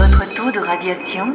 votre taux de radiation